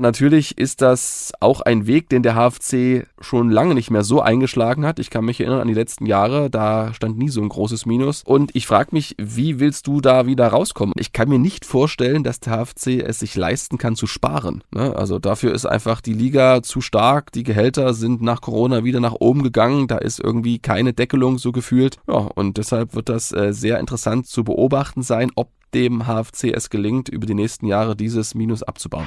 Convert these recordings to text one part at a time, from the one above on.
Natürlich ist das auch ein Weg, den der HFC schon lange nicht mehr so eingeschlagen hat. Ich kann mich erinnern an die letzten Jahre, da stand nie so ein großes Minus. Und ich frage mich, wie willst du da wieder rauskommen? Ich kann mir nicht vorstellen, dass der HFC es sich leisten kann zu sparen. Ne? Also dafür ist einfach die Liga zu stark. Die Gehälter sind nach Corona wieder nach oben gegangen. Da ist irgendwie keine Deckelung so gefühlt. Ja, und deshalb wird das äh, sehr interessant zu beobachten sein, ob dem HFC es gelingt, über die nächsten Jahre dieses Minus abzubauen.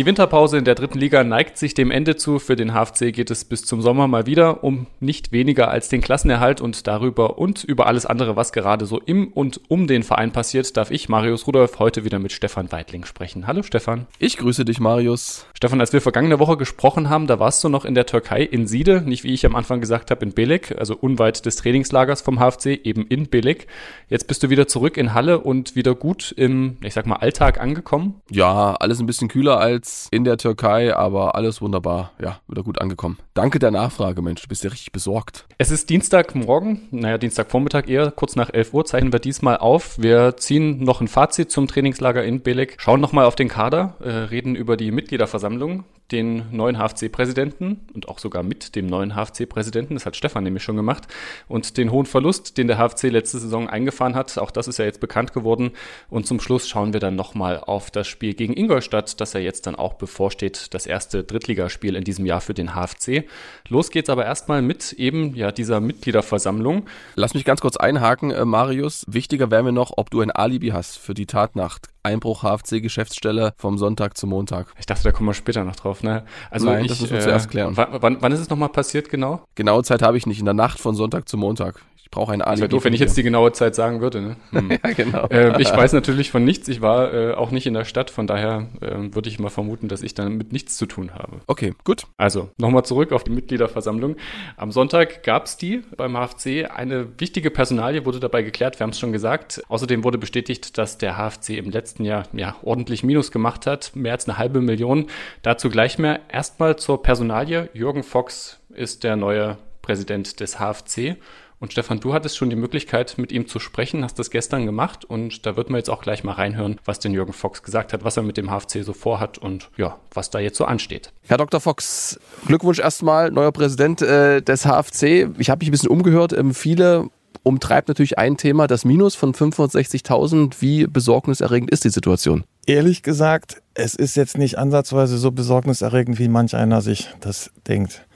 Die Winterpause in der dritten Liga neigt sich dem Ende zu. Für den HFC geht es bis zum Sommer mal wieder um nicht weniger als den Klassenerhalt und darüber und über alles andere, was gerade so im und um den Verein passiert, darf ich, Marius Rudolf, heute wieder mit Stefan Weidling sprechen. Hallo Stefan. Ich grüße dich, Marius. Stefan, als wir vergangene Woche gesprochen haben, da warst du noch in der Türkei in Side, nicht wie ich am Anfang gesagt habe, in Belek, also unweit des Trainingslagers vom HFC, eben in Belek. Jetzt bist du wieder zurück in Halle und wieder gut im, ich sag mal, Alltag angekommen. Ja, alles ein bisschen kühler als in der Türkei, aber alles wunderbar. Ja, wieder gut angekommen. Danke der Nachfrage, Mensch. Du bist ja richtig besorgt. Es ist Dienstagmorgen, naja, Dienstagvormittag eher, kurz nach 11 Uhr zeichnen wir diesmal auf. Wir ziehen noch ein Fazit zum Trainingslager in Belek, schauen nochmal auf den Kader, äh, reden über die Mitgliederversammlung, den neuen HFC-Präsidenten und auch sogar mit dem neuen HFC-Präsidenten, das hat Stefan nämlich schon gemacht, und den hohen Verlust, den der HFC letzte Saison eingefahren hat, auch das ist ja jetzt bekannt geworden. Und zum Schluss schauen wir dann nochmal auf das Spiel gegen Ingolstadt, das ja jetzt dann auch bevorsteht, das erste Drittligaspiel in diesem Jahr für den HFC. Los geht's aber erstmal mit eben ja dieser Mitgliederversammlung. Lass mich ganz kurz einhaken, äh, Marius. Wichtiger wäre mir noch, ob du ein Alibi hast für die Tatnacht. Einbruch HFC-Geschäftsstelle vom Sonntag zum Montag. Ich dachte, da kommen wir später noch drauf. Ne? Also Nein, ich, das müssen wir äh, zuerst klären. Wann, wann ist es nochmal passiert genau? Genaue Zeit habe ich nicht. In der Nacht von Sonntag zu Montag. Ich brauche ein Alibi. Das doof, wenn ich jetzt die genaue Zeit sagen würde. Ne? Hm. ja, genau. Äh, ich weiß natürlich von nichts. Ich war äh, auch nicht in der Stadt. Von daher äh, würde ich mal vermuten, dass ich damit nichts zu tun habe. Okay, gut. Also, nochmal zurück auf die Mitgliederversammlung. Am Sonntag gab es die beim HFC. Eine wichtige Personalie wurde dabei geklärt. Wir haben es schon gesagt. Außerdem wurde bestätigt, dass der HFC im letzten Jahr ja, ordentlich Minus gemacht hat. Mehr als eine halbe Million. Dazu gleich mehr. Erstmal zur Personalie. Jürgen Fox ist der neue Präsident des HFC. Und Stefan, du hattest schon die Möglichkeit, mit ihm zu sprechen, hast das gestern gemacht und da wird man jetzt auch gleich mal reinhören, was den Jürgen Fox gesagt hat, was er mit dem HFC so vorhat und ja, was da jetzt so ansteht. Herr Dr. Fox, Glückwunsch erstmal, neuer Präsident äh, des HFC. Ich habe mich ein bisschen umgehört. Ähm, viele umtreibt natürlich ein Thema, das Minus von 560.000. Wie besorgniserregend ist die Situation? Ehrlich gesagt, es ist jetzt nicht ansatzweise so besorgniserregend, wie manch einer sich das denkt.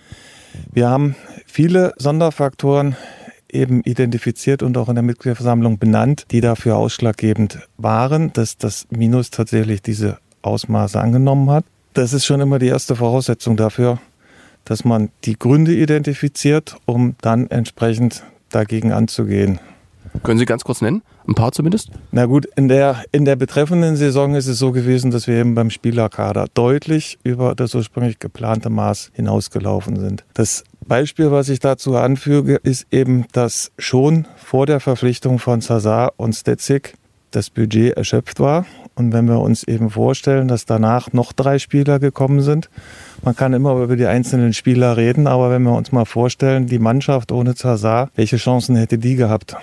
Wir haben viele Sonderfaktoren eben identifiziert und auch in der Mitgliederversammlung benannt, die dafür ausschlaggebend waren, dass das Minus tatsächlich diese Ausmaße angenommen hat. Das ist schon immer die erste Voraussetzung dafür, dass man die Gründe identifiziert, um dann entsprechend dagegen anzugehen. Können Sie ganz kurz nennen? Ein paar zumindest? Na gut, in der, in der betreffenden Saison ist es so gewesen, dass wir eben beim Spielerkader deutlich über das ursprünglich geplante Maß hinausgelaufen sind. Das Beispiel, was ich dazu anfüge, ist eben, dass schon vor der Verpflichtung von Sazar und Stetzig das Budget erschöpft war. Und wenn wir uns eben vorstellen, dass danach noch drei Spieler gekommen sind, man kann immer über die einzelnen Spieler reden, aber wenn wir uns mal vorstellen, die Mannschaft ohne Zazar, welche Chancen hätte die gehabt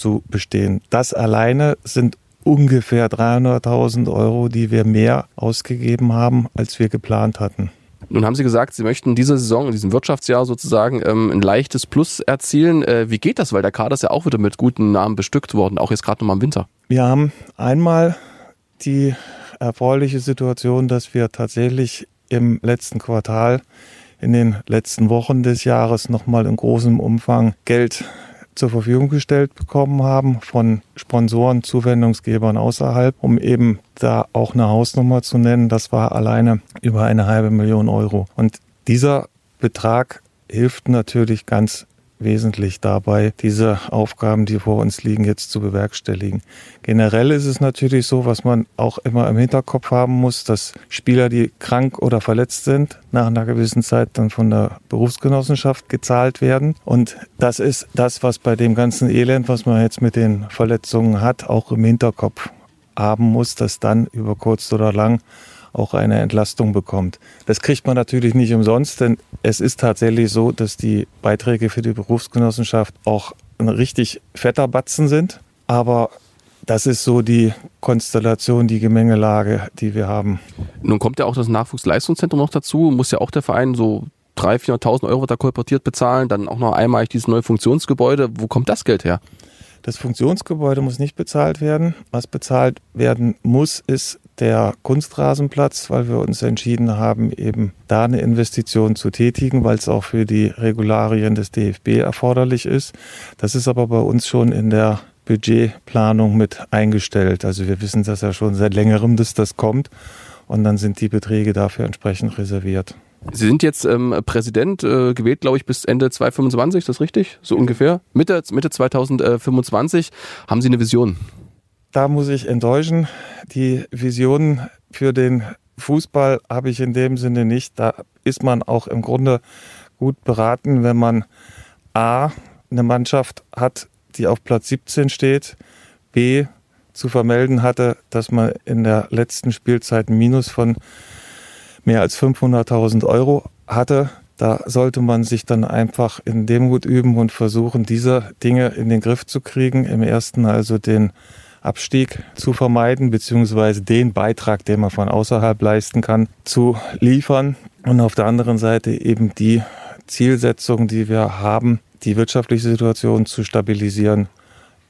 zu bestehen? Das alleine sind ungefähr 300.000 Euro, die wir mehr ausgegeben haben, als wir geplant hatten. Nun haben Sie gesagt, Sie möchten diese Saison, in diesem Wirtschaftsjahr sozusagen, ähm, ein leichtes Plus erzielen. Äh, wie geht das? Weil der Kader ist ja auch wieder mit guten Namen bestückt worden, auch jetzt gerade nochmal im Winter. Wir haben einmal die erfreuliche Situation, dass wir tatsächlich im letzten Quartal in den letzten Wochen des Jahres nochmal in großem Umfang Geld zur Verfügung gestellt bekommen haben von Sponsoren, Zuwendungsgebern außerhalb, um eben da auch eine Hausnummer zu nennen. Das war alleine über eine halbe Million Euro. Und dieser Betrag hilft natürlich ganz wesentlich dabei, diese Aufgaben, die vor uns liegen, jetzt zu bewerkstelligen. Generell ist es natürlich so, was man auch immer im Hinterkopf haben muss, dass Spieler, die krank oder verletzt sind, nach einer gewissen Zeit dann von der Berufsgenossenschaft gezahlt werden. Und das ist das, was bei dem ganzen Elend, was man jetzt mit den Verletzungen hat, auch im Hinterkopf haben muss, dass dann über kurz oder lang auch eine Entlastung bekommt. Das kriegt man natürlich nicht umsonst, denn es ist tatsächlich so, dass die Beiträge für die Berufsgenossenschaft auch ein richtig fetter Batzen sind. Aber das ist so die Konstellation, die Gemengelage, die wir haben. Nun kommt ja auch das Nachwuchsleistungszentrum noch dazu, muss ja auch der Verein so 300.000, 400.000 Euro da kolportiert bezahlen, dann auch noch einmal dieses neue Funktionsgebäude. Wo kommt das Geld her? Das Funktionsgebäude muss nicht bezahlt werden. Was bezahlt werden muss, ist der Kunstrasenplatz, weil wir uns entschieden haben, eben da eine Investition zu tätigen, weil es auch für die Regularien des DFB erforderlich ist. Das ist aber bei uns schon in der Budgetplanung mit eingestellt. Also wir wissen das ja schon seit längerem, dass das kommt. Und dann sind die Beträge dafür entsprechend reserviert. Sie sind jetzt ähm, Präsident äh, gewählt, glaube ich, bis Ende 2025, ist das richtig? So ungefähr? Mitte, Mitte 2025. Haben Sie eine Vision? Da muss ich enttäuschen. Die Vision für den Fußball habe ich in dem Sinne nicht. Da ist man auch im Grunde gut beraten, wenn man A, eine Mannschaft hat, die auf Platz 17 steht, B, zu vermelden hatte, dass man in der letzten Spielzeit ein Minus von mehr als 500.000 Euro hatte. Da sollte man sich dann einfach in Demut üben und versuchen, diese Dinge in den Griff zu kriegen. Im ersten also den Abstieg zu vermeiden, beziehungsweise den Beitrag, den man von außerhalb leisten kann, zu liefern. Und auf der anderen Seite eben die Zielsetzung, die wir haben, die wirtschaftliche Situation zu stabilisieren,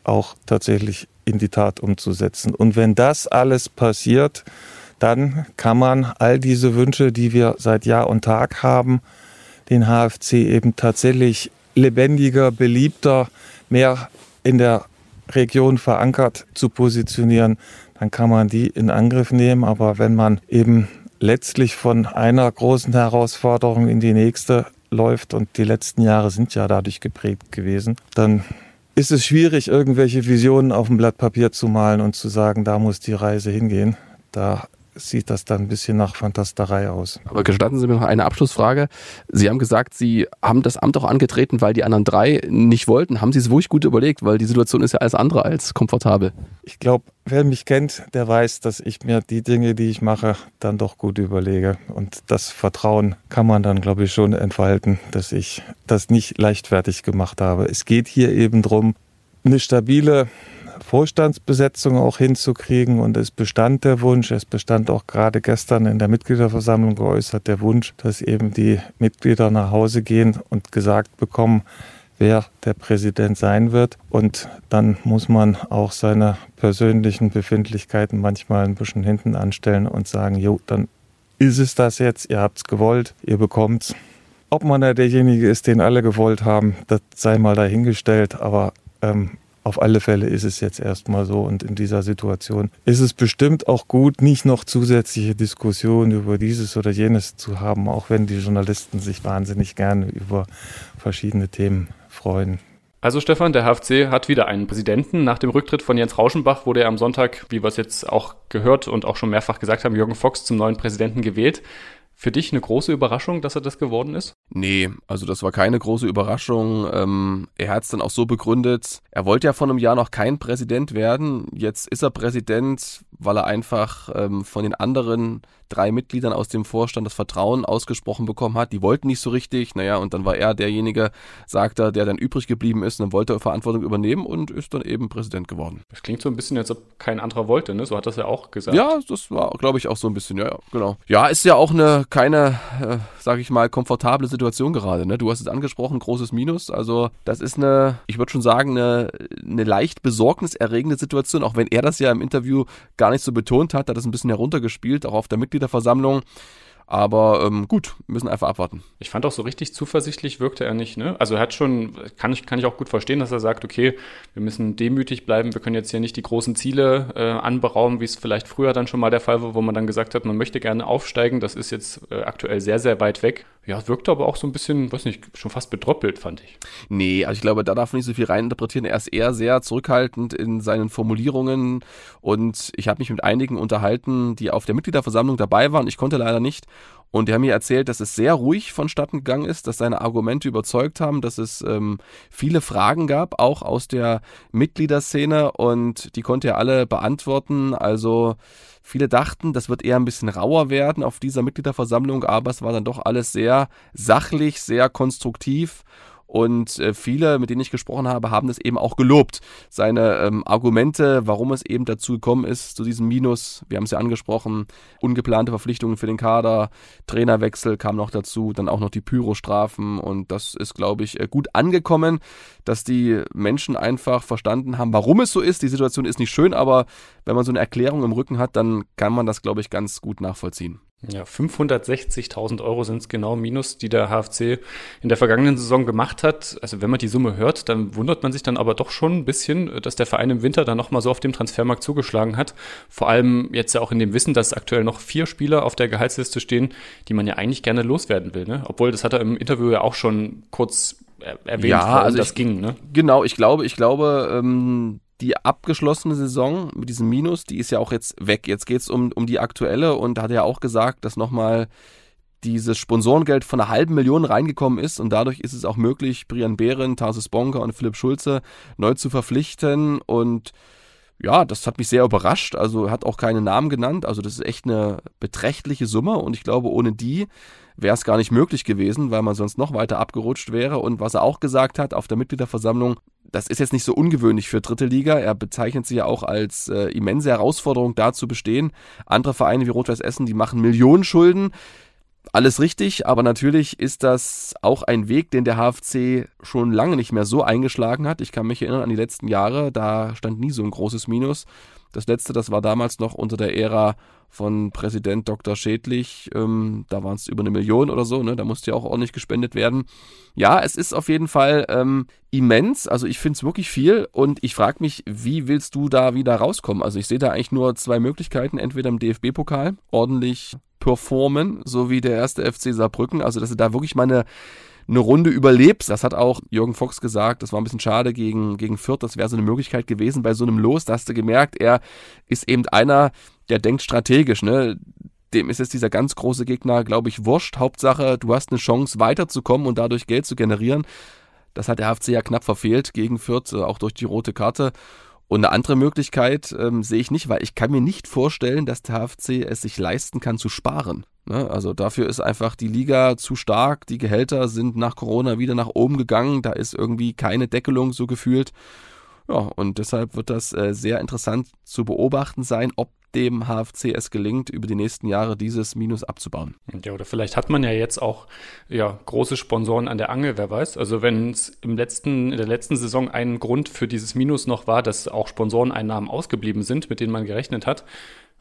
auch tatsächlich in die Tat umzusetzen. Und wenn das alles passiert, dann kann man all diese Wünsche, die wir seit Jahr und Tag haben, den HFC eben tatsächlich lebendiger, beliebter, mehr in der Region verankert zu positionieren, dann kann man die in Angriff nehmen. Aber wenn man eben letztlich von einer großen Herausforderung in die nächste läuft und die letzten Jahre sind ja dadurch geprägt gewesen, dann ist es schwierig, irgendwelche Visionen auf dem Blatt Papier zu malen und zu sagen, da muss die Reise hingehen. Da sieht das dann ein bisschen nach Fantasterei aus. Aber gestatten Sie mir noch eine Abschlussfrage. Sie haben gesagt, Sie haben das Amt auch angetreten, weil die anderen drei nicht wollten. Haben Sie es wirklich gut überlegt? Weil die Situation ist ja alles andere als komfortabel. Ich glaube, wer mich kennt, der weiß, dass ich mir die Dinge, die ich mache, dann doch gut überlege. Und das Vertrauen kann man dann, glaube ich, schon entfalten, dass ich das nicht leichtfertig gemacht habe. Es geht hier eben darum, eine stabile Vorstandsbesetzung auch hinzukriegen. Und es bestand der Wunsch, es bestand auch gerade gestern in der Mitgliederversammlung geäußert der Wunsch, dass eben die Mitglieder nach Hause gehen und gesagt bekommen, wer der Präsident sein wird. Und dann muss man auch seine persönlichen Befindlichkeiten manchmal ein bisschen hinten anstellen und sagen, jo, dann ist es das jetzt, ihr habt es gewollt, ihr bekommt's. Ob man da derjenige ist, den alle gewollt haben, das sei mal dahingestellt, aber ähm, auf alle Fälle ist es jetzt erstmal so und in dieser Situation ist es bestimmt auch gut, nicht noch zusätzliche Diskussionen über dieses oder jenes zu haben, auch wenn die Journalisten sich wahnsinnig gerne über verschiedene Themen freuen. Also Stefan, der HFC hat wieder einen Präsidenten. Nach dem Rücktritt von Jens Rauschenbach wurde er am Sonntag, wie wir es jetzt auch gehört und auch schon mehrfach gesagt haben, Jürgen Fox zum neuen Präsidenten gewählt. Für dich eine große Überraschung, dass er das geworden ist? Nee, also das war keine große Überraschung. Ähm, er hat es dann auch so begründet, er wollte ja vor einem Jahr noch kein Präsident werden. Jetzt ist er Präsident, weil er einfach ähm, von den anderen drei Mitgliedern aus dem Vorstand das Vertrauen ausgesprochen bekommen hat. Die wollten nicht so richtig. Naja, und dann war er derjenige, sagt er, der dann übrig geblieben ist und dann wollte er Verantwortung übernehmen und ist dann eben Präsident geworden. Das klingt so ein bisschen, als ob kein anderer wollte, ne? So hat das ja auch gesagt. Ja, das war, glaube ich, auch so ein bisschen, ja, ja, genau. Ja, ist ja auch eine, keine, äh, sage ich mal, komfortable Situation gerade, ne? Du hast es angesprochen, großes Minus. Also, das ist eine, ich würde schon sagen, eine, eine leicht besorgniserregende Situation, auch wenn er das ja im Interview gar nicht so betont hat, hat das ein bisschen heruntergespielt, auch auf der Mitglied Mitgliederversammlung. Aber ähm, gut, müssen einfach abwarten. Ich fand auch so richtig zuversichtlich wirkte er nicht. Ne? Also er hat schon, kann ich, kann ich auch gut verstehen, dass er sagt, okay, wir müssen demütig bleiben, wir können jetzt hier nicht die großen Ziele äh, anberaumen, wie es vielleicht früher dann schon mal der Fall war, wo man dann gesagt hat, man möchte gerne aufsteigen. Das ist jetzt äh, aktuell sehr, sehr weit weg. Ja, wirkte aber auch so ein bisschen, weiß nicht, schon fast bedroppelt, fand ich. Nee, also ich glaube, da darf man nicht so viel reininterpretieren. Er ist eher sehr zurückhaltend in seinen Formulierungen und ich habe mich mit einigen unterhalten, die auf der Mitgliederversammlung dabei waren. Ich konnte leider nicht. Und die haben mir erzählt, dass es sehr ruhig vonstatten gegangen ist, dass seine Argumente überzeugt haben, dass es ähm, viele Fragen gab, auch aus der Mitgliederszene. Und die konnte er alle beantworten. Also viele dachten, das wird eher ein bisschen rauer werden auf dieser Mitgliederversammlung, aber es war dann doch alles sehr sachlich, sehr konstruktiv Und äh, viele, mit denen ich gesprochen habe, haben das eben auch gelobt. Seine ähm, Argumente, warum es eben dazu gekommen ist, zu diesem Minus, wir haben es ja angesprochen, ungeplante Verpflichtungen für den Kader, Trainerwechsel kam noch dazu, dann auch noch die Pyrostrafen und das ist, glaube ich, äh, gut angekommen, dass die Menschen einfach verstanden haben, warum es so ist. Die Situation ist nicht schön, aber wenn man so eine Erklärung im Rücken hat, dann kann man das, glaube ich, ganz gut nachvollziehen. Ja, 560.000 Euro sind es genau minus, die der HFC in der vergangenen Saison gemacht hat. Also wenn man die Summe hört, dann wundert man sich dann aber doch schon ein bisschen, dass der Verein im Winter dann nochmal so auf dem Transfermarkt zugeschlagen hat. Vor allem jetzt ja auch in dem Wissen, dass aktuell noch vier Spieler auf der Gehaltsliste stehen, die man ja eigentlich gerne loswerden will. Ne? Obwohl, das hat er im Interview ja auch schon kurz erwähnt, ja, also das ich, ging. Ne? Genau, ich glaube, ich glaube, ähm, die abgeschlossene Saison mit diesem Minus, die ist ja auch jetzt weg. Jetzt geht es um, um die aktuelle und da hat er ja auch gesagt, dass nochmal dieses Sponsorengeld von einer halben Million reingekommen ist und dadurch ist es auch möglich, Brian Behren, Tarsis Bonker und Philipp Schulze neu zu verpflichten und ja, das hat mich sehr überrascht. Also hat auch keine Namen genannt. Also das ist echt eine beträchtliche Summe und ich glaube, ohne die wäre es gar nicht möglich gewesen, weil man sonst noch weiter abgerutscht wäre. Und was er auch gesagt hat auf der Mitgliederversammlung, das ist jetzt nicht so ungewöhnlich für dritte Liga. Er bezeichnet sie ja auch als äh, immense Herausforderung, da zu bestehen. Andere Vereine wie Rot-Weiß Essen, die machen Millionen Schulden. Alles richtig, aber natürlich ist das auch ein Weg, den der HFC schon lange nicht mehr so eingeschlagen hat. Ich kann mich erinnern an die letzten Jahre, da stand nie so ein großes Minus. Das letzte, das war damals noch unter der Ära von Präsident Dr. Schädlich. Ähm, da waren es über eine Million oder so, ne? Da musste ja auch ordentlich gespendet werden. Ja, es ist auf jeden Fall ähm, immens. Also ich finde es wirklich viel und ich frage mich, wie willst du da wieder rauskommen? Also ich sehe da eigentlich nur zwei Möglichkeiten. Entweder im DFB-Pokal ordentlich performen, so wie der erste FC Saarbrücken. Also dass du da wirklich mal eine eine Runde überlebst. Das hat auch Jürgen Fox gesagt. Das war ein bisschen schade gegen, gegen Fürth. Das wäre so eine Möglichkeit gewesen bei so einem Los. Da hast du gemerkt, er ist eben einer, der denkt strategisch. Ne? Dem ist jetzt dieser ganz große Gegner, glaube ich, wurscht. Hauptsache, du hast eine Chance, weiterzukommen und dadurch Geld zu generieren. Das hat der HFC ja knapp verfehlt gegen Fürth, äh, auch durch die rote Karte. Und eine andere Möglichkeit ähm, sehe ich nicht, weil ich kann mir nicht vorstellen, dass der HFC es sich leisten kann zu sparen. Ne? Also dafür ist einfach die Liga zu stark. Die Gehälter sind nach Corona wieder nach oben gegangen. Da ist irgendwie keine Deckelung so gefühlt. Ja, und deshalb wird das äh, sehr interessant zu beobachten sein, ob dem HFC es gelingt, über die nächsten Jahre dieses Minus abzubauen. Ja, oder vielleicht hat man ja jetzt auch ja, große Sponsoren an der Angel, wer weiß. Also wenn es im letzten, in der letzten Saison ein Grund für dieses Minus noch war, dass auch Sponsoreneinnahmen ausgeblieben sind, mit denen man gerechnet hat,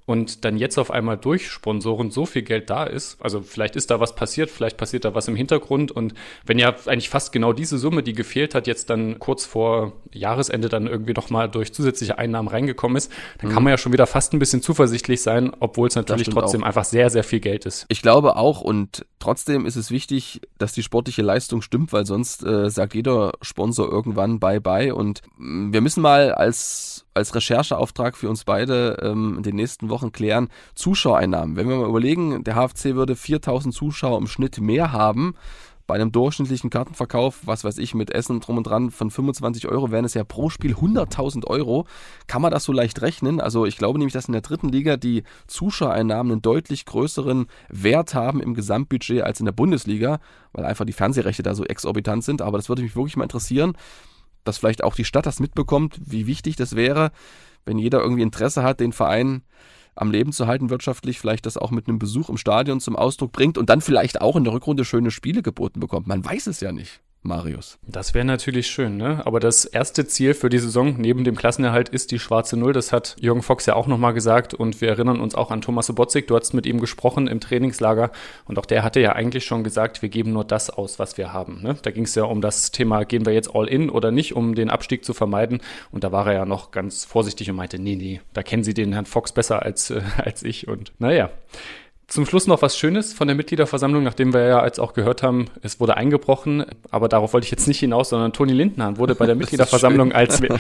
und dann jetzt auf einmal durch Sponsoren so viel Geld da ist, also vielleicht ist da was passiert, vielleicht passiert da was im Hintergrund und wenn ja eigentlich fast genau diese Summe, die gefehlt hat, jetzt dann kurz vor Jahresende dann irgendwie nochmal durch zusätzliche Einnahmen reingekommen ist, dann mhm. kann man ja schon wieder fast ein bisschen zuversichtlich sein, obwohl es natürlich trotzdem auch. einfach sehr, sehr viel Geld ist. Ich glaube auch und trotzdem ist es wichtig, dass die sportliche Leistung stimmt, weil sonst äh, sagt jeder Sponsor irgendwann bye bye und mm, wir müssen mal als als Rechercheauftrag für uns beide ähm, in den nächsten Wochen klären. Zuschauereinnahmen. Wenn wir mal überlegen, der HFC würde 4000 Zuschauer im Schnitt mehr haben. Bei einem durchschnittlichen Kartenverkauf, was weiß ich, mit Essen drum und dran von 25 Euro wären es ja pro Spiel 100.000 Euro. Kann man das so leicht rechnen? Also ich glaube nämlich, dass in der dritten Liga die Zuschauereinnahmen einen deutlich größeren Wert haben im Gesamtbudget als in der Bundesliga, weil einfach die Fernsehrechte da so exorbitant sind. Aber das würde mich wirklich mal interessieren dass vielleicht auch die Stadt das mitbekommt, wie wichtig das wäre, wenn jeder irgendwie Interesse hat, den Verein am Leben zu halten wirtschaftlich, vielleicht das auch mit einem Besuch im Stadion zum Ausdruck bringt und dann vielleicht auch in der Rückrunde schöne Spiele geboten bekommt. Man weiß es ja nicht. Marius. Das wäre natürlich schön, ne? Aber das erste Ziel für die Saison neben dem Klassenerhalt ist die schwarze Null. Das hat Jürgen Fox ja auch nochmal gesagt und wir erinnern uns auch an Thomas Sobotzig. Du hast mit ihm gesprochen im Trainingslager und auch der hatte ja eigentlich schon gesagt, wir geben nur das aus, was wir haben. Ne? Da ging es ja um das Thema, gehen wir jetzt all in oder nicht, um den Abstieg zu vermeiden. Und da war er ja noch ganz vorsichtig und meinte, nee, nee, da kennen Sie den Herrn Fox besser als, äh, als ich. Und naja. Zum Schluss noch was Schönes von der Mitgliederversammlung, nachdem wir ja jetzt auch gehört haben, es wurde eingebrochen, aber darauf wollte ich jetzt nicht hinaus, sondern Toni Lindenhahn wurde bei der Mitgliederversammlung als, als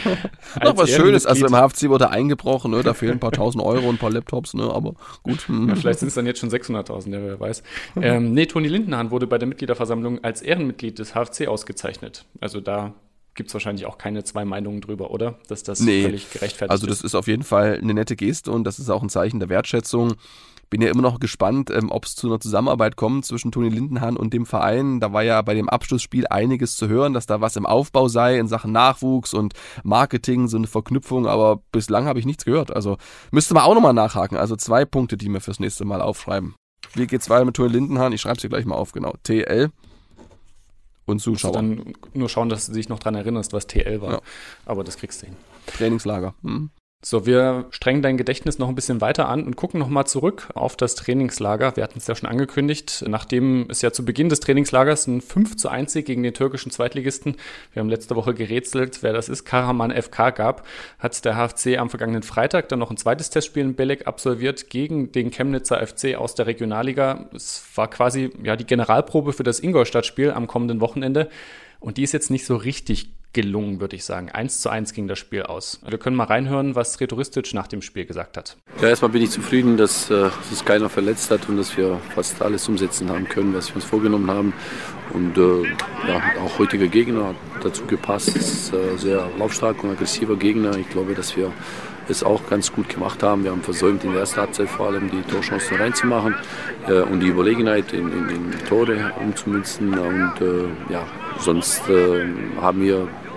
Noch was Schönes, also im HFC wurde eingebrochen, ne? da fehlen ein paar tausend Euro und ein paar Laptops, ne? aber gut. Ja, vielleicht sind es dann jetzt schon 600.000, ja, wer weiß. Ähm, nee, Toni Lindenhahn wurde bei der Mitgliederversammlung als Ehrenmitglied des HFC ausgezeichnet. Also da gibt es wahrscheinlich auch keine zwei Meinungen drüber, oder? Dass das nee, völlig gerechtfertigt ist. Also das ist auf jeden Fall eine nette Geste und das ist auch ein Zeichen der Wertschätzung bin ja immer noch gespannt, ähm, ob es zu einer Zusammenarbeit kommt zwischen Toni Lindenhahn und dem Verein. Da war ja bei dem Abschlussspiel einiges zu hören, dass da was im Aufbau sei in Sachen Nachwuchs und Marketing, so eine Verknüpfung, aber bislang habe ich nichts gehört. Also müsste man auch nochmal nachhaken. Also zwei Punkte, die mir fürs nächste Mal aufschreiben. Wie geht's weiter mit Toni Lindenhahn? Ich schreibe es dir gleich mal auf, genau. TL und Zuschauer. Dann nur schauen, dass du dich noch dran erinnerst, was TL war. Ja. Aber das kriegst du hin. Trainingslager. Hm. So, wir strengen dein Gedächtnis noch ein bisschen weiter an und gucken nochmal zurück auf das Trainingslager. Wir hatten es ja schon angekündigt, nachdem es ja zu Beginn des Trainingslagers ein 5 zu 1 gegen den türkischen Zweitligisten, wir haben letzte Woche gerätselt, wer das ist, Karaman FK gab, hat der HFC am vergangenen Freitag dann noch ein zweites Testspiel in Belek absolviert gegen den Chemnitzer FC aus der Regionalliga. Es war quasi ja die Generalprobe für das Ingolstadt-Spiel am kommenden Wochenende. Und die ist jetzt nicht so richtig gelungen, würde ich sagen. Eins zu eins ging das Spiel aus. Wir können mal reinhören, was Retoristic nach dem Spiel gesagt hat. Ja, erstmal bin ich zufrieden, dass äh, sich keiner verletzt hat und dass wir fast alles umsetzen haben können, was wir uns vorgenommen haben. Und äh, ja, auch heutiger Gegner hat dazu gepasst. Ist äh, sehr laufstark und aggressiver Gegner. Ich glaube, dass wir es auch ganz gut gemacht haben. Wir haben versäumt, in der ersten Halbzeit vor allem die Torchancen reinzumachen äh, und die Überlegenheit in, in, in Tore umzumünzen. Und äh, ja, sonst äh, haben wir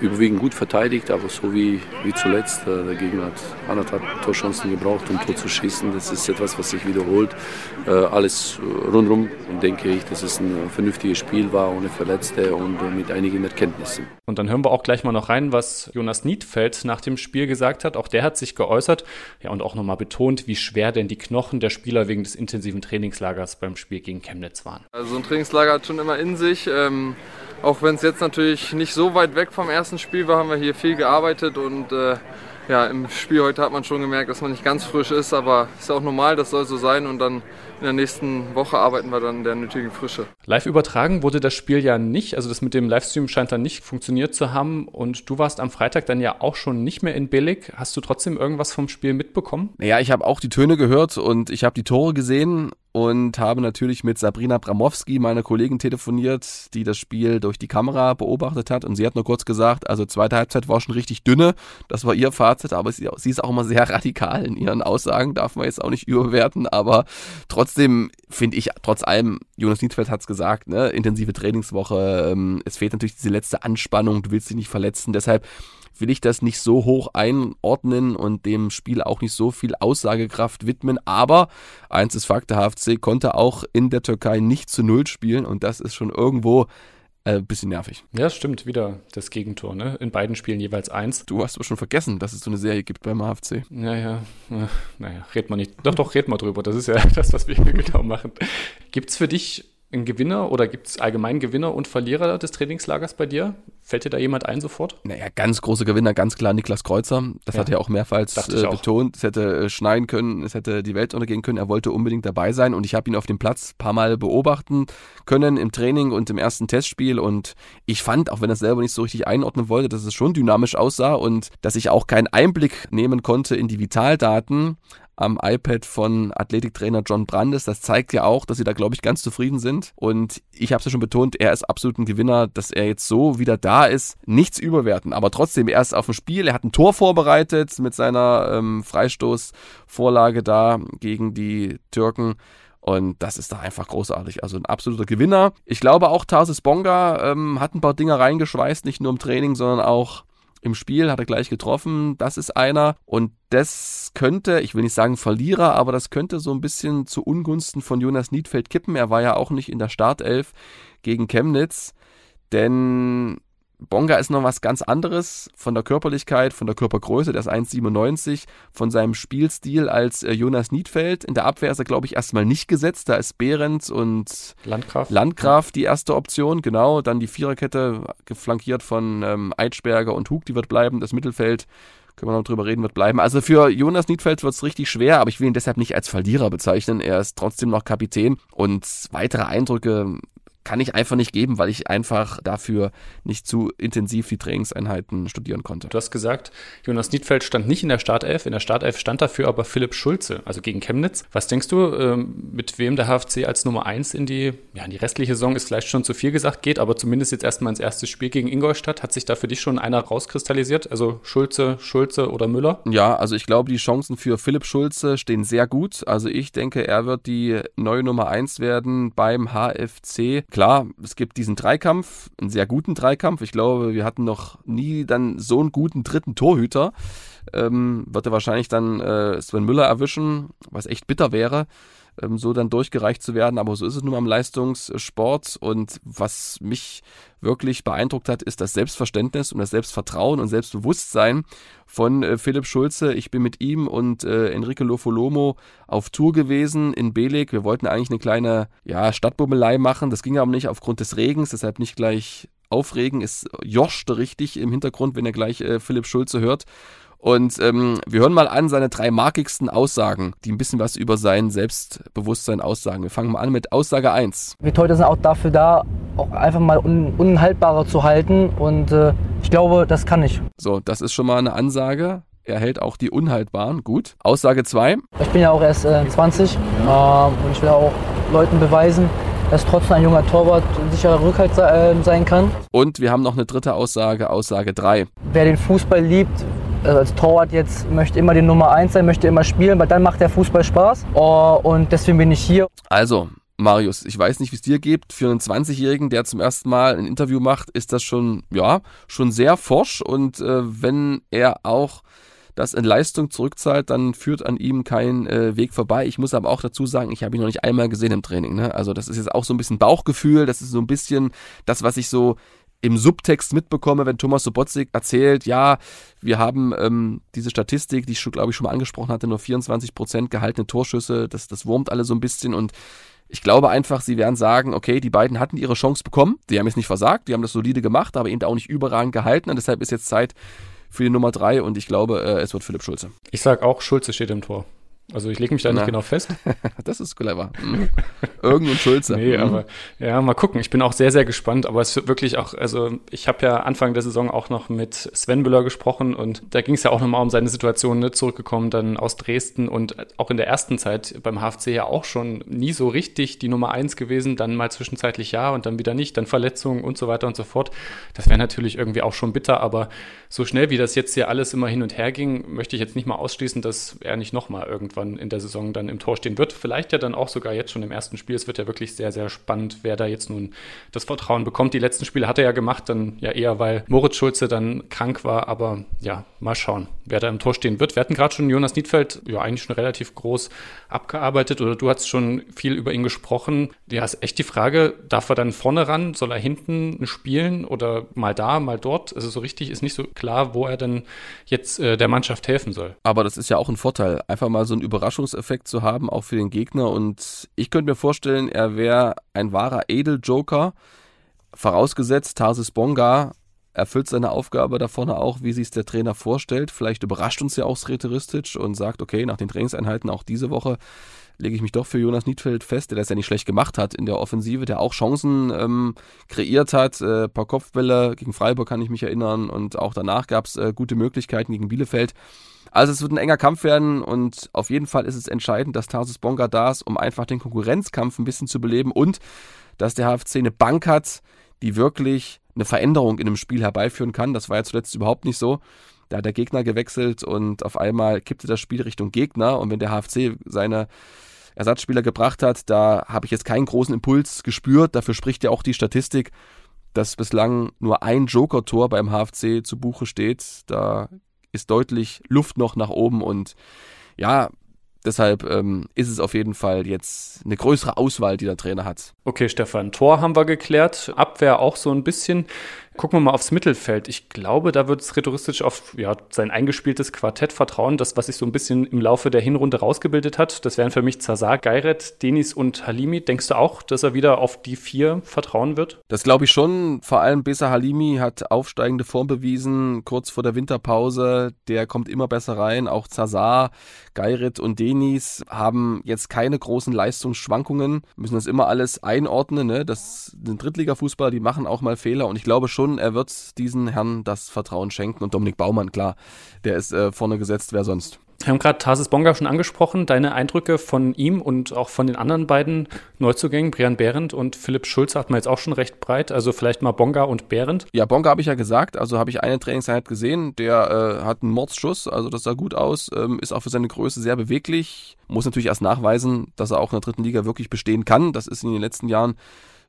überwiegend gut verteidigt, aber so wie, wie zuletzt. Äh, der Gegner hat anderthalb Torchancen gebraucht, um Tor zu schießen. Das ist etwas, was sich wiederholt. Äh, alles rundherum denke ich, dass es ein vernünftiges Spiel war, ohne Verletzte und mit einigen Erkenntnissen. Und dann hören wir auch gleich mal noch rein, was Jonas Niedfeld nach dem Spiel gesagt hat. Auch der hat sich geäußert ja, und auch nochmal betont, wie schwer denn die Knochen der Spieler wegen des intensiven Trainingslagers beim Spiel gegen Chemnitz waren. Also ein Trainingslager hat schon immer in sich. Ähm auch wenn es jetzt natürlich nicht so weit weg vom ersten Spiel war, haben wir hier viel gearbeitet und äh, ja, im Spiel heute hat man schon gemerkt, dass man nicht ganz frisch ist, aber ist auch normal, das soll so sein und dann in der nächsten Woche arbeiten wir dann in der nötigen Frische. Live übertragen wurde das Spiel ja nicht, also das mit dem Livestream scheint dann nicht funktioniert zu haben und du warst am Freitag dann ja auch schon nicht mehr in Billig. Hast du trotzdem irgendwas vom Spiel mitbekommen? Naja, ich habe auch die Töne gehört und ich habe die Tore gesehen und habe natürlich mit Sabrina Bramowski, meiner Kollegin, telefoniert, die das Spiel durch die Kamera beobachtet hat. Und sie hat nur kurz gesagt, also zweite Halbzeit war schon richtig dünne. Das war ihr Fazit, aber sie, sie ist auch immer sehr radikal in ihren Aussagen, darf man jetzt auch nicht überwerten. Aber trotzdem finde ich, trotz allem, Jonas Niedfeld hat es gesagt, ne, intensive Trainingswoche. Ähm, es fehlt natürlich diese letzte Anspannung, du willst dich nicht verletzen. Deshalb will ich das nicht so hoch einordnen und dem Spiel auch nicht so viel Aussagekraft widmen. Aber eins ist Fakt, der HFC konnte auch in der Türkei nicht zu Null spielen und das ist schon irgendwo ein äh, bisschen nervig. Ja, stimmt, wieder das Gegentor, ne? In beiden Spielen jeweils eins. Du hast aber schon vergessen, dass es so eine Serie gibt beim HFC. Naja, naja, red mal nicht. Doch, doch, red mal drüber. Das ist ja das, was wir hier genau machen. Gibt es für dich ein Gewinner oder gibt es allgemein Gewinner und Verlierer des Trainingslagers bei dir? Fällt dir da jemand ein sofort? Naja, ganz große Gewinner, ganz klar Niklas Kreuzer. Das ja. hat er auch mehrfach äh, betont. Es hätte äh, schneien können, es hätte die Welt untergehen können. Er wollte unbedingt dabei sein und ich habe ihn auf dem Platz ein paar Mal beobachten können im Training und im ersten Testspiel und ich fand, auch wenn er selber nicht so richtig einordnen wollte, dass es schon dynamisch aussah und dass ich auch keinen Einblick nehmen konnte in die Vitaldaten am iPad von Athletiktrainer John Brandes. Das zeigt ja auch, dass sie da, glaube ich, ganz zufrieden sind. Und ich habe es ja schon betont, er ist absolut ein Gewinner, dass er jetzt so wieder da ist. Nichts überwerten, aber trotzdem, er ist auf dem Spiel. Er hat ein Tor vorbereitet mit seiner ähm, Freistoßvorlage da gegen die Türken. Und das ist da einfach großartig. Also ein absoluter Gewinner. Ich glaube auch Tarsis Bonga ähm, hat ein paar Dinge reingeschweißt, nicht nur im Training, sondern auch im Spiel, hat er gleich getroffen. Das ist einer. Und das könnte, ich will nicht sagen Verlierer, aber das könnte so ein bisschen zu Ungunsten von Jonas Niedfeld kippen. Er war ja auch nicht in der Startelf gegen Chemnitz. Denn Bonga ist noch was ganz anderes von der Körperlichkeit, von der Körpergröße, der ist 1,97, von seinem Spielstil als äh, Jonas Niedfeld. In der Abwehr ist er, glaube ich, erstmal nicht gesetzt. Da ist Behrens und Landgraf. Landgraf die erste Option, genau. Dann die Viererkette, geflankiert von ähm, Eitschberger und Hug, die wird bleiben. Das Mittelfeld können wir noch drüber reden, wird bleiben. Also für Jonas Niedfeld wird es richtig schwer, aber ich will ihn deshalb nicht als Verlierer bezeichnen. Er ist trotzdem noch Kapitän und weitere Eindrücke kann ich einfach nicht geben, weil ich einfach dafür nicht zu intensiv die Trainingseinheiten studieren konnte. Du hast gesagt, Jonas Niedfeld stand nicht in der Startelf. In der Startelf stand dafür aber Philipp Schulze, also gegen Chemnitz. Was denkst du, ähm, mit wem der HFC als Nummer 1 in die, ja, in die restliche Saison ist vielleicht schon zu viel gesagt geht, aber zumindest jetzt erstmal ins erste Spiel gegen Ingolstadt. Hat sich da für dich schon einer rauskristallisiert? Also Schulze, Schulze oder Müller? Ja, also ich glaube, die Chancen für Philipp Schulze stehen sehr gut. Also ich denke, er wird die neue Nummer 1 werden beim HFC klar, es gibt diesen Dreikampf, einen sehr guten Dreikampf. Ich glaube, wir hatten noch nie dann so einen guten dritten Torhüter. Ähm, wird er wahrscheinlich dann äh, Sven Müller erwischen, was echt bitter wäre ähm, so dann durchgereicht zu werden. Aber so ist es nun am Leistungssport. Und was mich wirklich beeindruckt hat, ist das Selbstverständnis und das Selbstvertrauen und Selbstbewusstsein von äh, Philipp Schulze. Ich bin mit ihm und äh, Enrique Lofolomo auf Tour gewesen in Belek. Wir wollten eigentlich eine kleine ja, Stadtbummelei machen. Das ging aber nicht aufgrund des Regens, deshalb nicht gleich aufregen. Es joschte richtig im Hintergrund, wenn er gleich äh, Philipp Schulze hört. Und ähm, wir hören mal an seine drei markigsten Aussagen, die ein bisschen was über sein Selbstbewusstsein aussagen. Wir fangen mal an mit Aussage 1. Wir Torhüter sind auch dafür da, auch einfach mal un unhaltbarer zu halten. Und äh, ich glaube, das kann ich. So, das ist schon mal eine Ansage. Er hält auch die Unhaltbaren. Gut. Aussage 2. Ich bin ja auch erst äh, 20 ja. äh, und ich will auch Leuten beweisen, dass trotzdem ein junger Torwart sicherer Rückhalt äh, sein kann. Und wir haben noch eine dritte Aussage, Aussage 3. Wer den Fußball liebt, also als Torwart jetzt möchte immer die Nummer 1 sein, möchte immer spielen, weil dann macht der Fußball Spaß. Oh, und deswegen bin ich hier. Also, Marius, ich weiß nicht, wie es dir geht. Für einen 20-Jährigen, der zum ersten Mal ein Interview macht, ist das schon, ja, schon sehr forsch. Und äh, wenn er auch das in Leistung zurückzahlt, dann führt an ihm kein äh, Weg vorbei. Ich muss aber auch dazu sagen, ich habe ihn noch nicht einmal gesehen im Training. Ne? Also das ist jetzt auch so ein bisschen Bauchgefühl, das ist so ein bisschen das, was ich so im Subtext mitbekomme, wenn Thomas Sobotzig erzählt, ja, wir haben ähm, diese Statistik, die ich, glaube ich, schon mal angesprochen hatte, nur 24 Prozent gehaltene Torschüsse, das, das wurmt alle so ein bisschen und ich glaube einfach, sie werden sagen, okay, die beiden hatten ihre Chance bekommen, die haben es nicht versagt, die haben das solide gemacht, aber eben auch nicht überragend gehalten und deshalb ist jetzt Zeit für die Nummer drei und ich glaube, äh, es wird Philipp Schulze. Ich sage auch, Schulze steht im Tor. Also ich lege mich da nicht genau fest. das ist clever. Mhm. Irgendein Schulze. nee, mhm. aber ja, mal gucken. Ich bin auch sehr, sehr gespannt. Aber es wird wirklich auch, also ich habe ja Anfang der Saison auch noch mit Sven Müller gesprochen und da ging es ja auch nochmal um seine Situation, ne, zurückgekommen dann aus Dresden und auch in der ersten Zeit beim HFC ja auch schon nie so richtig die Nummer eins gewesen, dann mal zwischenzeitlich ja und dann wieder nicht, dann Verletzungen und so weiter und so fort. Das wäre natürlich irgendwie auch schon bitter, aber so schnell wie das jetzt hier alles immer hin und her ging, möchte ich jetzt nicht mal ausschließen, dass er nicht nochmal irgendwann irgendwann in der Saison dann im Tor stehen wird. Vielleicht ja dann auch sogar jetzt schon im ersten Spiel. Es wird ja wirklich sehr, sehr spannend, wer da jetzt nun das Vertrauen bekommt. Die letzten Spiele hat er ja gemacht, dann ja eher, weil Moritz Schulze dann krank war. Aber ja, mal schauen, wer da im Tor stehen wird. Wir hatten gerade schon Jonas Niedfeld ja eigentlich schon relativ groß abgearbeitet oder du hast schon viel über ihn gesprochen. Ja, ist echt die Frage, darf er dann vorne ran? Soll er hinten spielen oder mal da, mal dort? Also so richtig ist nicht so klar, wo er dann jetzt äh, der Mannschaft helfen soll. Aber das ist ja auch ein Vorteil, einfach mal so ein Überraschungseffekt zu haben, auch für den Gegner. Und ich könnte mir vorstellen, er wäre ein wahrer Edeljoker. Vorausgesetzt, Tarsis Bonga erfüllt seine Aufgabe da vorne auch, wie sich es der Trainer vorstellt. Vielleicht überrascht uns ja auch Sretiristic und sagt, okay, nach den Trainingseinheiten auch diese Woche lege ich mich doch für Jonas Niedfeld fest, der das ja nicht schlecht gemacht hat in der Offensive, der auch Chancen ähm, kreiert hat. Äh, paar Kopfbälle gegen Freiburg kann ich mich erinnern und auch danach gab es äh, gute Möglichkeiten gegen Bielefeld. Also es wird ein enger Kampf werden und auf jeden Fall ist es entscheidend, dass Tarsus Bonga da ist, um einfach den Konkurrenzkampf ein bisschen zu beleben und dass der HFC eine Bank hat, die wirklich eine Veränderung in einem Spiel herbeiführen kann. Das war ja zuletzt überhaupt nicht so. Da hat der Gegner gewechselt und auf einmal kippte das Spiel Richtung Gegner. Und wenn der HFC seine Ersatzspieler gebracht hat, da habe ich jetzt keinen großen Impuls gespürt. Dafür spricht ja auch die Statistik, dass bislang nur ein Joker-Tor beim HFC zu Buche steht. Da ist deutlich Luft noch nach oben und ja, Deshalb ähm, ist es auf jeden Fall jetzt eine größere Auswahl, die der Trainer hat. Okay, Stefan, Tor haben wir geklärt, Abwehr auch so ein bisschen. Gucken wir mal aufs Mittelfeld. Ich glaube, da wird es rhetoristisch auf ja, sein eingespieltes Quartett vertrauen. Das, was sich so ein bisschen im Laufe der Hinrunde rausgebildet hat, das wären für mich Zazar, Geiret, Denis und Halimi. Denkst du auch, dass er wieder auf die vier vertrauen wird? Das glaube ich schon. Vor allem Besa Halimi hat aufsteigende Form bewiesen, kurz vor der Winterpause. Der kommt immer besser rein. Auch Zazar, Geiret und Denis haben jetzt keine großen Leistungsschwankungen, müssen das immer alles einordnen. Ne? Das sind Drittliga-Fußballer, die machen auch mal Fehler und ich glaube schon, er wird diesen Herrn das Vertrauen schenken. Und Dominik Baumann, klar, der ist äh, vorne gesetzt, wer sonst. Wir haben gerade Tarsis Bonga schon angesprochen. Deine Eindrücke von ihm und auch von den anderen beiden Neuzugängen, Brian Behrendt und Philipp Schulz, hat man jetzt auch schon recht breit. Also vielleicht mal Bonga und Behrendt. Ja, Bonga habe ich ja gesagt. Also habe ich eine Trainingseinheit gesehen. Der äh, hat einen Mordsschuss, also das sah gut aus. Ähm, ist auch für seine Größe sehr beweglich. Muss natürlich erst nachweisen, dass er auch in der dritten Liga wirklich bestehen kann. Das ist in den letzten Jahren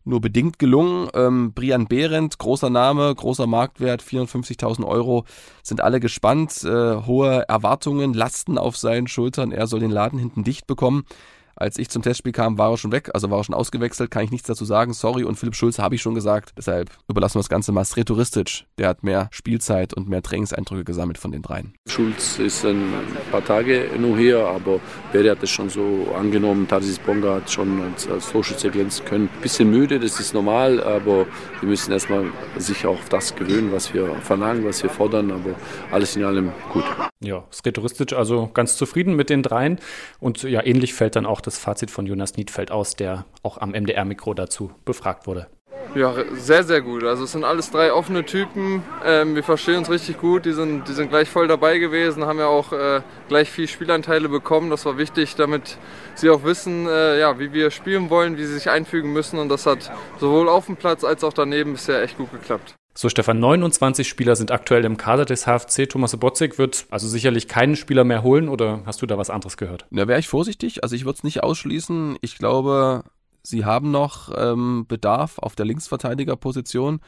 nur bedingt gelungen. Ähm, Brian Behrendt, großer Name, großer Marktwert, 54.000 Euro, sind alle gespannt. Äh, hohe Erwartungen lasten auf seinen Schultern. Er soll den Laden hinten dicht bekommen. Als ich zum Testspiel kam, war er schon weg, also war er schon ausgewechselt, kann ich nichts dazu sagen, sorry. Und Philipp Schulz habe ich schon gesagt, deshalb überlassen wir das Ganze mal Sretoristic. Der hat mehr Spielzeit und mehr Trainingseindrücke gesammelt von den dreien. Schulz ist ein paar Tage nur hier, aber Berde hat es schon so angenommen. Tarsis Bonga hat schon als, als Torschütze glänzen können. Bisschen müde, das ist normal, aber wir müssen erstmal sich auch auf das gewöhnen, was wir verlangen, was wir fordern, aber alles in allem gut. Ja, Sretoristic also ganz zufrieden mit den dreien und ja, ähnlich fällt dann auch das Fazit von Jonas Niedfeld aus, der auch am MDR-Mikro dazu befragt wurde. Ja, sehr, sehr gut. Also es sind alles drei offene Typen. Ähm, wir verstehen uns richtig gut. Die sind, die sind gleich voll dabei gewesen, haben ja auch äh, gleich viel Spielanteile bekommen. Das war wichtig, damit sie auch wissen, äh, ja, wie wir spielen wollen, wie sie sich einfügen müssen. Und das hat sowohl auf dem Platz als auch daneben bisher echt gut geklappt. So, Stefan, 29 Spieler sind aktuell im Kader des HFC. Thomas Sobotzig wird also sicherlich keinen Spieler mehr holen oder hast du da was anderes gehört? Da wäre ich vorsichtig. Also ich würde es nicht ausschließen. Ich glaube, sie haben noch ähm, Bedarf auf der Linksverteidigerposition.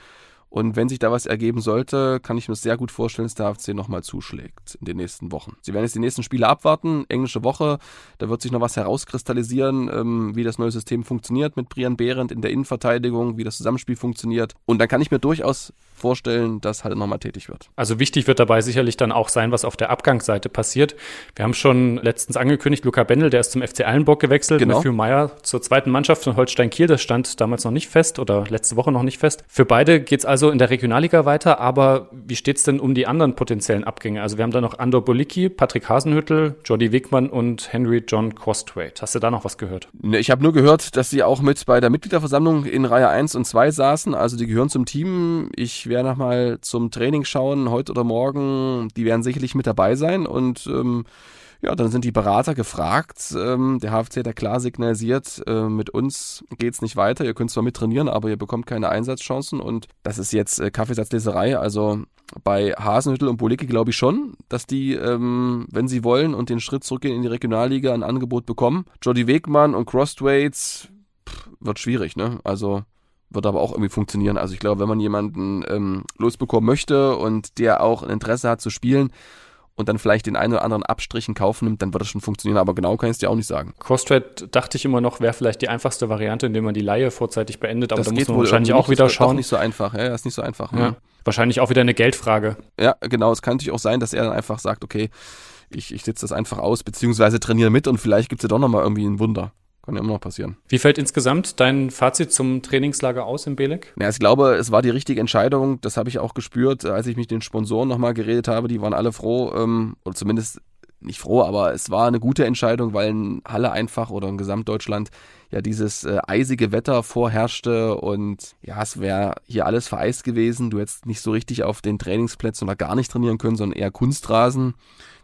Und wenn sich da was ergeben sollte, kann ich mir sehr gut vorstellen, dass der HFC nochmal zuschlägt in den nächsten Wochen. Sie werden jetzt die nächsten Spiele abwarten, englische Woche, da wird sich noch was herauskristallisieren, ähm, wie das neue System funktioniert mit Brian Behrendt in der Innenverteidigung, wie das Zusammenspiel funktioniert. Und dann kann ich mir durchaus vorstellen, dass halt nochmal tätig wird. Also wichtig wird dabei sicherlich dann auch sein, was auf der Abgangsseite passiert. Wir haben schon letztens angekündigt, Luca Bendel, der ist zum FC Eilenburg gewechselt, genau. Matthew Meyer zur zweiten Mannschaft von Holstein Kiel, das stand damals noch nicht fest oder letzte Woche noch nicht fest. Für beide geht es also in der Regionalliga weiter, aber wie steht es denn um die anderen potenziellen Abgänge? Also wir haben da noch Andor Bolicki, Patrick Hasenhüttel, Jordi Wigmann und Henry John Costwaite. Hast du da noch was gehört? Ne, ich habe nur gehört, dass sie auch mit bei der Mitgliederversammlung in Reihe 1 und 2 saßen, also die gehören zum Team. Ich werde nochmal zum Training schauen, heute oder morgen. Die werden sicherlich mit dabei sein und ähm, ja, dann sind die Berater gefragt. Ähm, der HFC hat ja klar signalisiert, äh, mit uns geht's nicht weiter. Ihr könnt zwar mit trainieren, aber ihr bekommt keine Einsatzchancen. Und das ist jetzt äh, Kaffeesatzleserei. Also bei Hasenhüttel und Bolicki glaube ich schon, dass die, ähm, wenn sie wollen und den Schritt zurückgehen in die Regionalliga, ein Angebot bekommen. Jody Wegmann und Crosswaits wird schwierig, ne? Also wird aber auch irgendwie funktionieren. Also ich glaube, wenn man jemanden ähm, losbekommen möchte und der auch ein Interesse hat zu spielen und dann vielleicht den einen oder anderen Abstrich in Kauf nimmt, dann wird das schon funktionieren. Aber genau kann ich es dir auch nicht sagen. Crosstrade dachte ich immer noch, wäre vielleicht die einfachste Variante, indem man die Laie vorzeitig beendet. Aber das da muss man wahrscheinlich auch wieder schauen. Das ist nicht so einfach. Ja, ist nicht so einfach. Ja. Wahrscheinlich auch wieder eine Geldfrage. Ja, genau. Es kann natürlich auch sein, dass er dann einfach sagt, okay, ich, ich sitze das einfach aus, beziehungsweise trainiere mit und vielleicht gibt es ja doch nochmal irgendwie ein Wunder. Kann ja immer noch passieren. Wie fällt insgesamt dein Fazit zum Trainingslager aus in Belek? Ja, ich glaube, es war die richtige Entscheidung. Das habe ich auch gespürt, als ich mit den Sponsoren nochmal geredet habe. Die waren alle froh, ähm, oder zumindest nicht froh, aber es war eine gute Entscheidung, weil in Halle einfach oder in Gesamtdeutschland ja dieses äh, eisige Wetter vorherrschte und ja, es wäre hier alles vereist gewesen. Du hättest nicht so richtig auf den Trainingsplätzen oder gar nicht trainieren können, sondern eher Kunstrasen.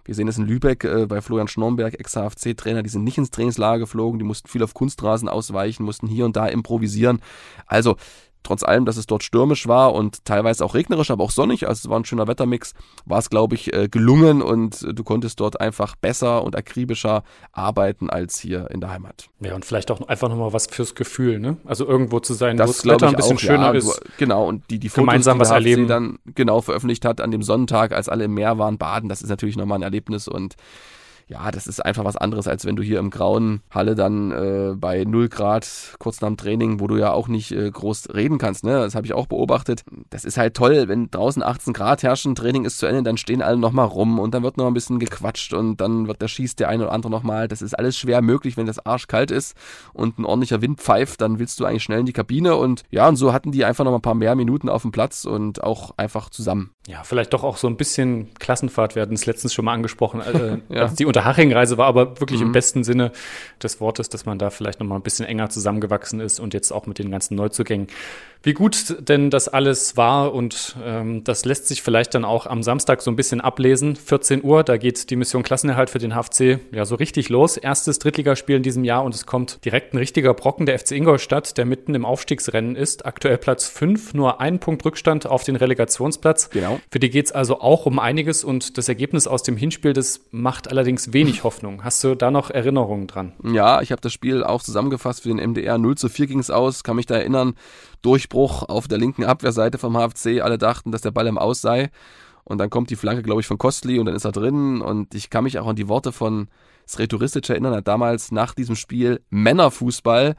Wir sehen es in Lübeck äh, bei Florian Schnornberg, Ex-HFC-Trainer, die sind nicht ins Trainingslager geflogen, die mussten viel auf Kunstrasen ausweichen, mussten hier und da improvisieren. Also trotz allem, dass es dort stürmisch war und teilweise auch regnerisch, aber auch sonnig, also es war ein schöner Wettermix, war es, glaube ich, äh, gelungen und du konntest dort einfach besser und akribischer arbeiten als hier in der Heimat. Ja, und vielleicht auch einfach nochmal was fürs Gefühl, ne? Also irgendwo zu sein, das, wo das Wetter ein bisschen auch, schöner ja, ist. genau, und die, die Fotos, gemeinsam was erleben. dann genau veröffentlicht hat an dem Sonnentag, als alle im Meer waren, baden, das ist natürlich nochmal ein Erlebnis und ja, das ist einfach was anderes, als wenn du hier im grauen Halle dann äh, bei 0 Grad kurz nach dem Training, wo du ja auch nicht äh, groß reden kannst, ne? Das habe ich auch beobachtet. Das ist halt toll, wenn draußen 18 Grad herrschen, Training ist zu Ende, dann stehen alle nochmal rum und dann wird noch ein bisschen gequatscht und dann wird der schießt der eine oder andere nochmal. Das ist alles schwer möglich, wenn das arschkalt ist und ein ordentlicher Wind pfeift, dann willst du eigentlich schnell in die Kabine und ja, und so hatten die einfach noch ein paar mehr Minuten auf dem Platz und auch einfach zusammen. Ja, vielleicht doch auch so ein bisschen Klassenfahrt. Wir hatten es letztens schon mal angesprochen, äh, ja. als die Unterhaching-Reise war, aber wirklich mhm. im besten Sinne des Wortes, dass man da vielleicht noch mal ein bisschen enger zusammengewachsen ist und jetzt auch mit den ganzen Neuzugängen. Wie gut denn das alles war und ähm, das lässt sich vielleicht dann auch am Samstag so ein bisschen ablesen. 14 Uhr, da geht die Mission Klassenerhalt für den HFC ja so richtig los. Erstes Drittligaspiel in diesem Jahr und es kommt direkt ein richtiger Brocken der FC Ingolstadt, der mitten im Aufstiegsrennen ist. Aktuell Platz 5, nur ein Punkt Rückstand auf den Relegationsplatz. Genau. Für die geht es also auch um einiges und das Ergebnis aus dem Hinspiel, das macht allerdings wenig Hoffnung. Hast du da noch Erinnerungen dran? Ja, ich habe das Spiel auch zusammengefasst für den MDR. 0 zu 4 ging es aus, kann mich da erinnern. Durchbruch auf der linken Abwehrseite vom HFC. Alle dachten, dass der Ball im Aus sei. Und dann kommt die Flanke, glaube ich, von Kostli und dann ist er drin. Und ich kann mich auch an die Worte von Sretoristic erinnern. Er hat damals nach diesem Spiel Männerfußball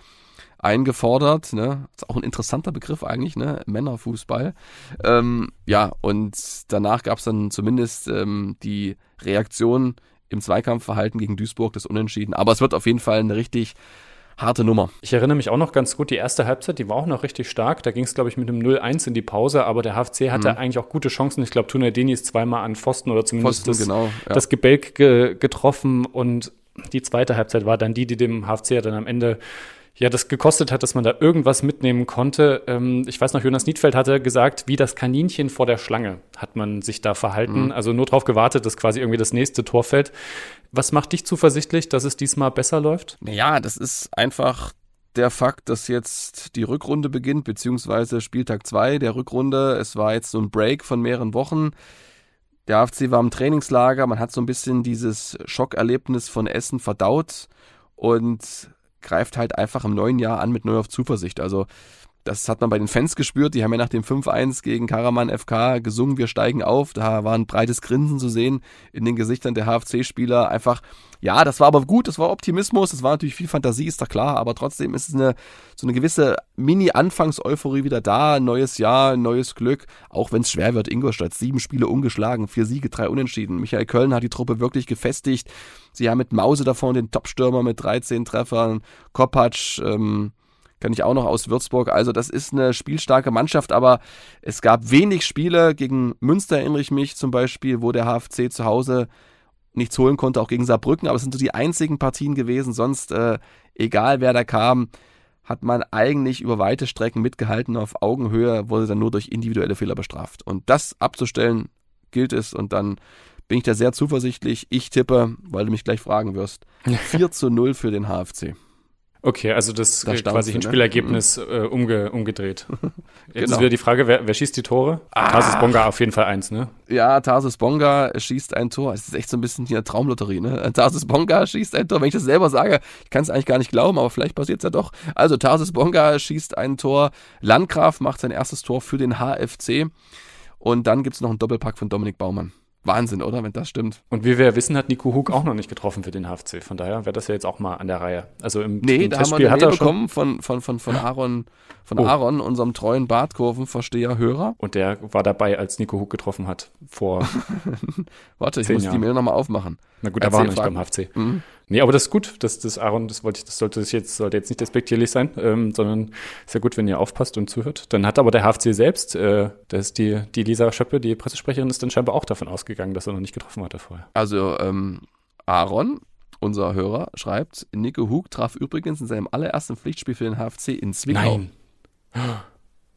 eingefordert. Ne? Ist auch ein interessanter Begriff eigentlich, ne? Männerfußball. Ähm, ja, und danach gab es dann zumindest ähm, die Reaktion im Zweikampfverhalten gegen Duisburg, das Unentschieden. Aber es wird auf jeden Fall eine richtig harte Nummer. Ich erinnere mich auch noch ganz gut, die erste Halbzeit, die war auch noch richtig stark. Da ging es, glaube ich, mit einem 0-1 in die Pause, aber der HFC hatte mhm. eigentlich auch gute Chancen. Ich glaube, Tunadeni ist zweimal an Pfosten oder zumindest Pfosten, das, genau, ja. das Gebälk ge getroffen und die zweite Halbzeit war dann die, die dem HFC dann am Ende ja, das gekostet hat, dass man da irgendwas mitnehmen konnte. Ähm, ich weiß noch, Jonas Niedfeld hatte gesagt, wie das Kaninchen vor der Schlange hat man sich da verhalten. Mhm. Also nur darauf gewartet, dass quasi irgendwie das nächste Tor fällt. Was macht dich zuversichtlich, dass es diesmal besser läuft? Naja, das ist einfach der Fakt, dass jetzt die Rückrunde beginnt, beziehungsweise Spieltag 2 der Rückrunde. Es war jetzt so ein Break von mehreren Wochen. Der AFC war im Trainingslager, man hat so ein bisschen dieses Schockerlebnis von Essen verdaut und greift halt einfach im neuen Jahr an mit neuer Zuversicht. Also das hat man bei den Fans gespürt. Die haben ja nach dem 5-1 gegen Karaman FK gesungen, wir steigen auf. Da war ein breites Grinsen zu sehen in den Gesichtern der HFC-Spieler. Einfach, ja, das war aber gut, das war Optimismus, das war natürlich viel Fantasie, ist da klar, aber trotzdem ist es eine, so eine gewisse Mini-Anfangs-Euphorie wieder da. Neues Jahr, neues Glück, auch wenn es schwer wird. Ingolstadt, sieben Spiele ungeschlagen, vier Siege, drei Unentschieden. Michael Köln hat die Truppe wirklich gefestigt. Sie haben mit Mause davon den Topstürmer mit 13 Treffern, Kopacz, ähm, kann ich auch noch aus Würzburg. Also das ist eine spielstarke Mannschaft, aber es gab wenig Spiele. Gegen Münster erinnere ich mich zum Beispiel, wo der HFC zu Hause nichts holen konnte, auch gegen Saarbrücken. Aber es sind so die einzigen Partien gewesen. Sonst, äh, egal wer da kam, hat man eigentlich über weite Strecken mitgehalten. Auf Augenhöhe wurde dann nur durch individuelle Fehler bestraft. Und das abzustellen gilt es und dann bin ich da sehr zuversichtlich. Ich tippe, weil du mich gleich fragen wirst, 4 zu 0 für den HFC. Okay, also das, das quasi ne? Hinspielergebnis ne? äh, umge umgedreht. Jetzt genau. ist wieder die Frage, wer, wer schießt die Tore? Ah. Tarsis Bonga auf jeden Fall eins, ne? Ja, Tarsis Bonga schießt ein Tor. Es ist echt so ein bisschen hier Traumlotterie, ne? Tarsis Bonga schießt ein Tor. Wenn ich das selber sage, ich kann es eigentlich gar nicht glauben, aber vielleicht passiert es ja doch. Also Tarsis Bonga schießt ein Tor. Landgraf macht sein erstes Tor für den HFC. Und dann gibt es noch einen Doppelpack von Dominik Baumann. Wahnsinn, oder? Wenn das stimmt. Und wie wir wissen, hat Nico Hug auch noch nicht getroffen für den HFC. Von daher wäre das ja jetzt auch mal an der Reihe. Also im, nee, im da haben wir eine Mail bekommen von, von, von, von Aaron, von oh. Aaron, unserem treuen Bartkurvenversteher, Hörer. Und der war dabei, als Nico Hug getroffen hat vor. Warte, ich muss Jahren. die Mail nochmal aufmachen. Na gut, er war noch nicht beim HFC. Mhm. Nee, aber das ist gut, dass das Aaron, das wollte ich, das sollte jetzt, sollte jetzt nicht despektierlich sein, ähm, sondern ist ja gut, wenn ihr aufpasst und zuhört. Dann hat aber der HFC selbst, äh, das ist die, die Lisa Schöppe, die Pressesprecherin, ist dann scheinbar auch davon ausgegangen, dass er noch nicht getroffen hatte vorher. Also, ähm, Aaron, unser Hörer, schreibt, Nico Hug traf übrigens in seinem allerersten Pflichtspiel für den HFC in Zwickau. Nein.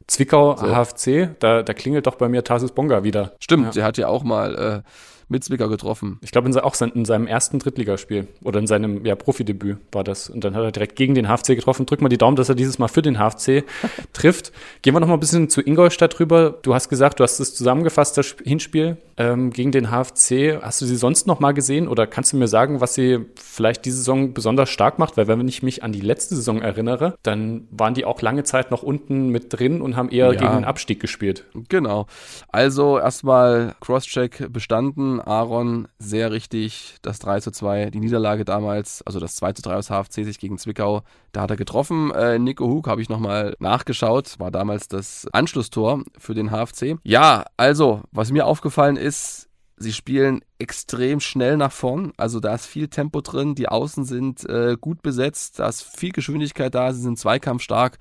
Zwickau, so. HFC, da, da klingelt doch bei mir Tarsus Bonga wieder. Stimmt, ja. der hat ja auch mal äh, mit Zwickau getroffen. Ich glaube, auch in seinem ersten Drittligaspiel oder in seinem ja, Profidebüt war das. Und dann hat er direkt gegen den HFC getroffen. Drück mal die Daumen, dass er dieses Mal für den HFC trifft. Gehen wir noch mal ein bisschen zu Ingolstadt rüber. Du hast gesagt, du hast es zusammengefasst, das Hinspiel ähm, gegen den HFC. Hast du sie sonst noch mal gesehen oder kannst du mir sagen, was sie vielleicht diese Saison besonders stark macht? Weil wenn ich mich an die letzte Saison erinnere, dann waren die auch lange Zeit noch unten mit drin und haben eher ja. gegen den Abstieg gespielt. Genau. Also erstmal Crosscheck bestanden Aaron sehr richtig. Das 3 zu 2, die Niederlage damals, also das 2 zu 3 aus HFC sich gegen Zwickau, da hat er getroffen. Äh, Nico Hug habe ich nochmal nachgeschaut, war damals das Anschlusstor für den HFC. Ja, also, was mir aufgefallen ist, Sie spielen extrem schnell nach vorn, also da ist viel Tempo drin, die Außen sind äh, gut besetzt, da ist viel Geschwindigkeit da, sie sind zweikampfstark.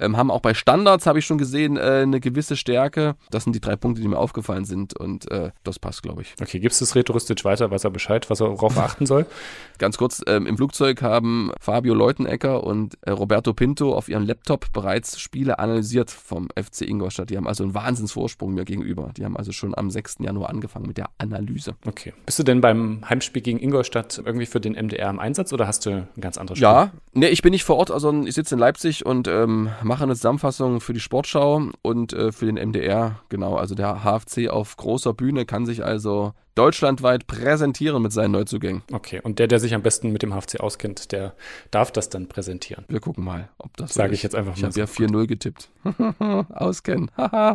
Ähm, haben auch bei Standards, habe ich schon gesehen, äh, eine gewisse Stärke. Das sind die drei Punkte, die mir aufgefallen sind und äh, das passt, glaube ich. Okay, gibst du es rhetoristisch weiter? Weiß er Bescheid, was er darauf achten soll? Ganz kurz, ähm, im Flugzeug haben Fabio Leutenecker und äh, Roberto Pinto auf ihrem Laptop bereits Spiele analysiert vom FC Ingolstadt. Die haben also einen Wahnsinnsvorsprung mir gegenüber. Die haben also schon am 6. Januar angefangen mit der Analyse. Okay. Bist du denn beim Heimspiel gegen Ingolstadt irgendwie für den MDR im Einsatz oder hast du ein ganz anderes Spiel? Ja, nee, ich bin nicht vor Ort, also ich sitze in Leipzig und ähm, mache eine Zusammenfassung für die Sportschau und äh, für den MDR. Genau, also der HFC auf großer Bühne kann sich also deutschlandweit präsentieren mit seinen Neuzugängen. Okay, und der, der sich am besten mit dem HFC auskennt, der darf das dann präsentieren. Wir gucken mal, ob das Sage so ich jetzt einfach mal. Ich habe ja 4-0 getippt. Auskennen.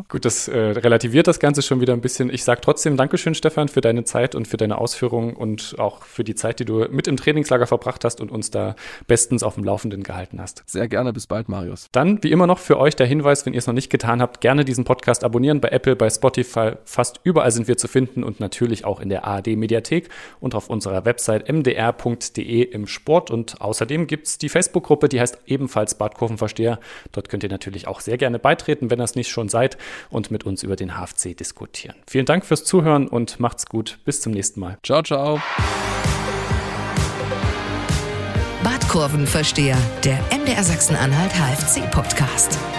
Gut, das äh, relativiert das Ganze schon wieder ein bisschen. Ich sage trotzdem Dankeschön, Stefan, für deine Zeit und für deine Ausführungen und auch für die Zeit, die du mit im Trainingslager verbracht hast und uns da bestens auf dem Laufenden gehalten hast. Sehr gerne, bis bald, Marius. Dann, wie immer noch für euch der Hinweis, wenn ihr es noch nicht getan habt, gerne diesen Podcast abonnieren bei Apple, bei Spotify, fast überall sind wir zu finden und natürlich auch in der ARD Mediathek und auf unserer Website mdr.de im Sport. Und außerdem gibt es die Facebook-Gruppe, die heißt ebenfalls Badkurvenversteher. Dort könnt ihr natürlich auch sehr gerne beitreten, wenn ihr es nicht schon seid, und mit uns über den HFC diskutieren. Vielen Dank fürs Zuhören und macht's gut. Bis zum nächsten Mal. Ciao, ciao. Badkurvenversteher, der MDR Sachsen-Anhalt HFC-Podcast.